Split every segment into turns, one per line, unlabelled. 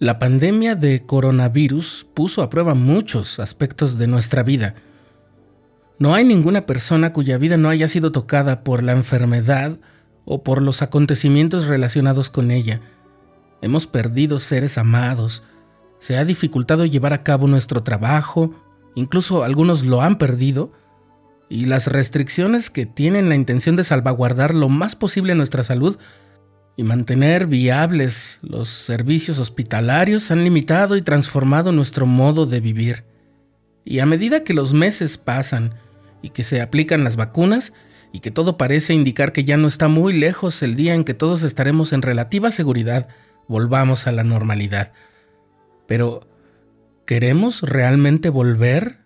La pandemia de coronavirus puso a prueba muchos aspectos de nuestra vida. No hay ninguna persona cuya vida no haya sido tocada por la enfermedad o por los acontecimientos relacionados con ella. Hemos perdido seres amados, se ha dificultado llevar a cabo nuestro trabajo, incluso algunos lo han perdido, y las restricciones que tienen la intención de salvaguardar lo más posible nuestra salud y mantener viables los servicios hospitalarios han limitado y transformado nuestro modo de vivir. Y a medida que los meses pasan y que se aplican las vacunas y que todo parece indicar que ya no está muy lejos el día en que todos estaremos en relativa seguridad, volvamos a la normalidad. Pero, ¿queremos realmente volver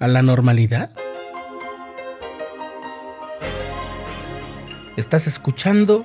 a la normalidad? Estás escuchando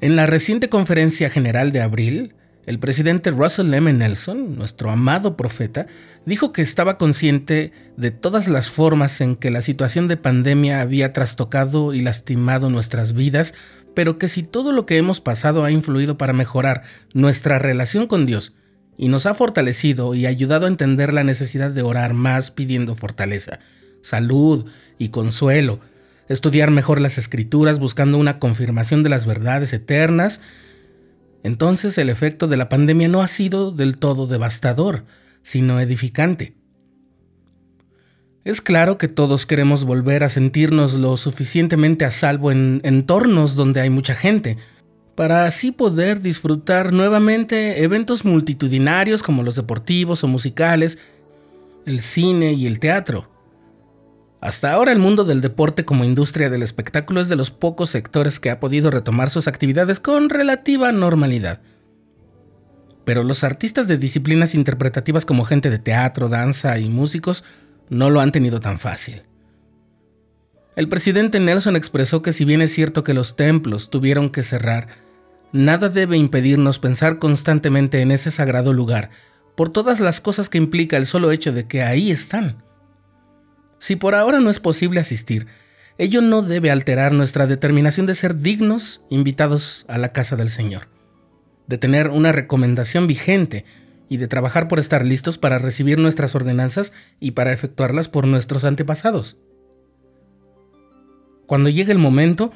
En la reciente conferencia general de abril, el presidente Russell M. Nelson, nuestro amado profeta, dijo que estaba consciente de todas las formas en que la situación de pandemia había trastocado y lastimado nuestras vidas, pero que si todo lo que hemos pasado ha influido para mejorar nuestra relación con Dios y nos ha fortalecido y ayudado a entender la necesidad de orar más pidiendo fortaleza, salud y consuelo, estudiar mejor las escrituras buscando una confirmación de las verdades eternas, entonces el efecto de la pandemia no ha sido del todo devastador, sino edificante. Es claro que todos queremos volver a sentirnos lo suficientemente a salvo en entornos donde hay mucha gente, para así poder disfrutar nuevamente eventos multitudinarios como los deportivos o musicales, el cine y el teatro. Hasta ahora el mundo del deporte como industria del espectáculo es de los pocos sectores que ha podido retomar sus actividades con relativa normalidad. Pero los artistas de disciplinas interpretativas como gente de teatro, danza y músicos no lo han tenido tan fácil. El presidente Nelson expresó que si bien es cierto que los templos tuvieron que cerrar, nada debe impedirnos pensar constantemente en ese sagrado lugar, por todas las cosas que implica el solo hecho de que ahí están. Si por ahora no es posible asistir, ello no debe alterar nuestra determinación de ser dignos invitados a la casa del Señor, de tener una recomendación vigente y de trabajar por estar listos para recibir nuestras ordenanzas y para efectuarlas por nuestros antepasados. Cuando llegue el momento,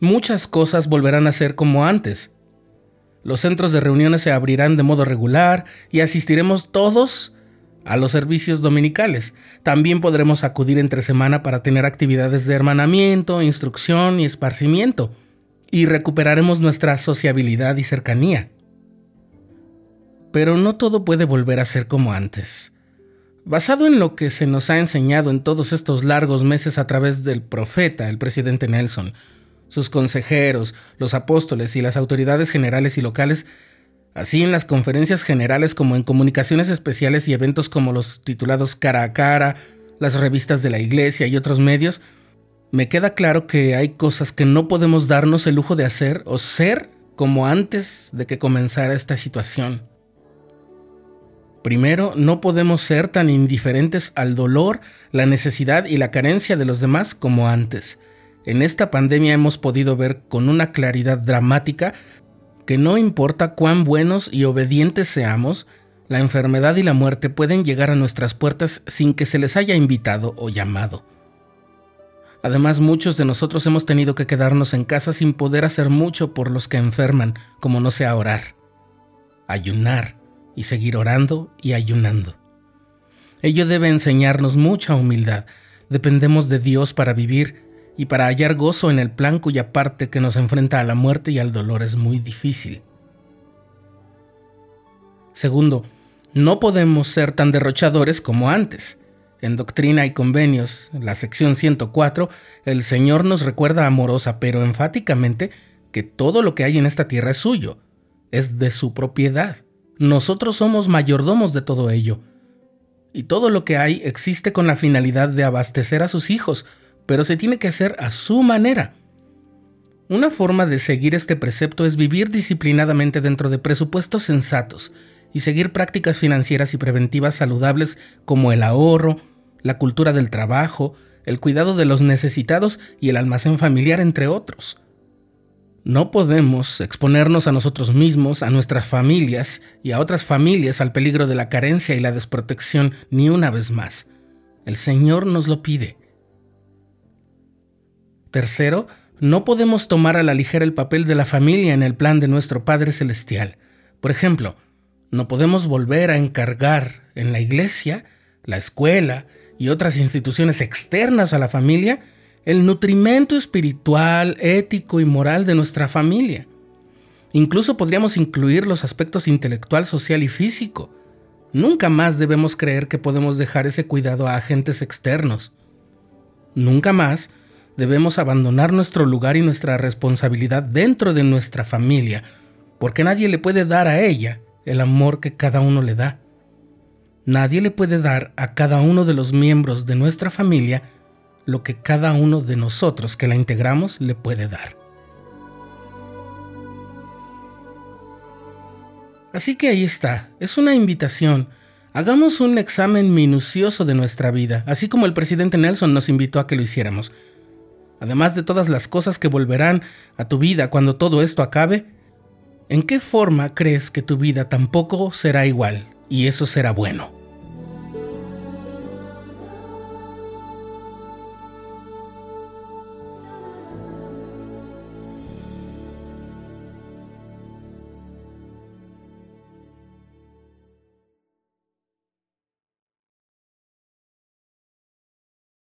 muchas cosas volverán a ser como antes. Los centros de reuniones se abrirán de modo regular y asistiremos todos a los servicios dominicales. También podremos acudir entre semana para tener actividades de hermanamiento, instrucción y esparcimiento, y recuperaremos nuestra sociabilidad y cercanía. Pero no todo puede volver a ser como antes. Basado en lo que se nos ha enseñado en todos estos largos meses a través del profeta, el presidente Nelson, sus consejeros, los apóstoles y las autoridades generales y locales, así en las conferencias generales como en comunicaciones especiales y eventos como los titulados cara a cara, las revistas de la iglesia y otros medios, me queda claro que hay cosas que no podemos darnos el lujo de hacer o ser como antes de que comenzara esta situación. Primero, no podemos ser tan indiferentes al dolor, la necesidad y la carencia de los demás como antes. En esta pandemia hemos podido ver con una claridad dramática que no importa cuán buenos y obedientes seamos, la enfermedad y la muerte pueden llegar a nuestras puertas sin que se les haya invitado o llamado. Además, muchos de nosotros hemos tenido que quedarnos en casa sin poder hacer mucho por los que enferman, como no sea orar, ayunar y seguir orando y ayunando. Ello debe enseñarnos mucha humildad. Dependemos de Dios para vivir y para hallar gozo en el plan cuya parte que nos enfrenta a la muerte y al dolor es muy difícil. Segundo, no podemos ser tan derrochadores como antes. En Doctrina y Convenios, la sección 104, el Señor nos recuerda amorosa pero enfáticamente que todo lo que hay en esta tierra es suyo, es de su propiedad, nosotros somos mayordomos de todo ello. Y todo lo que hay existe con la finalidad de abastecer a sus hijos, pero se tiene que hacer a su manera. Una forma de seguir este precepto es vivir disciplinadamente dentro de presupuestos sensatos y seguir prácticas financieras y preventivas saludables como el ahorro, la cultura del trabajo, el cuidado de los necesitados y el almacén familiar, entre otros. No podemos exponernos a nosotros mismos, a nuestras familias y a otras familias al peligro de la carencia y la desprotección ni una vez más. El Señor nos lo pide. Tercero, no podemos tomar a la ligera el papel de la familia en el plan de nuestro Padre Celestial. Por ejemplo, no podemos volver a encargar en la iglesia, la escuela y otras instituciones externas a la familia el nutrimento espiritual, ético y moral de nuestra familia. Incluso podríamos incluir los aspectos intelectual, social y físico. Nunca más debemos creer que podemos dejar ese cuidado a agentes externos. Nunca más debemos abandonar nuestro lugar y nuestra responsabilidad dentro de nuestra familia, porque nadie le puede dar a ella el amor que cada uno le da. Nadie le puede dar a cada uno de los miembros de nuestra familia lo que cada uno de nosotros que la integramos le puede dar. Así que ahí está, es una invitación. Hagamos un examen minucioso de nuestra vida, así como el presidente Nelson nos invitó a que lo hiciéramos. Además de todas las cosas que volverán a tu vida cuando todo esto acabe, ¿en qué forma crees que tu vida tampoco será igual y eso será bueno?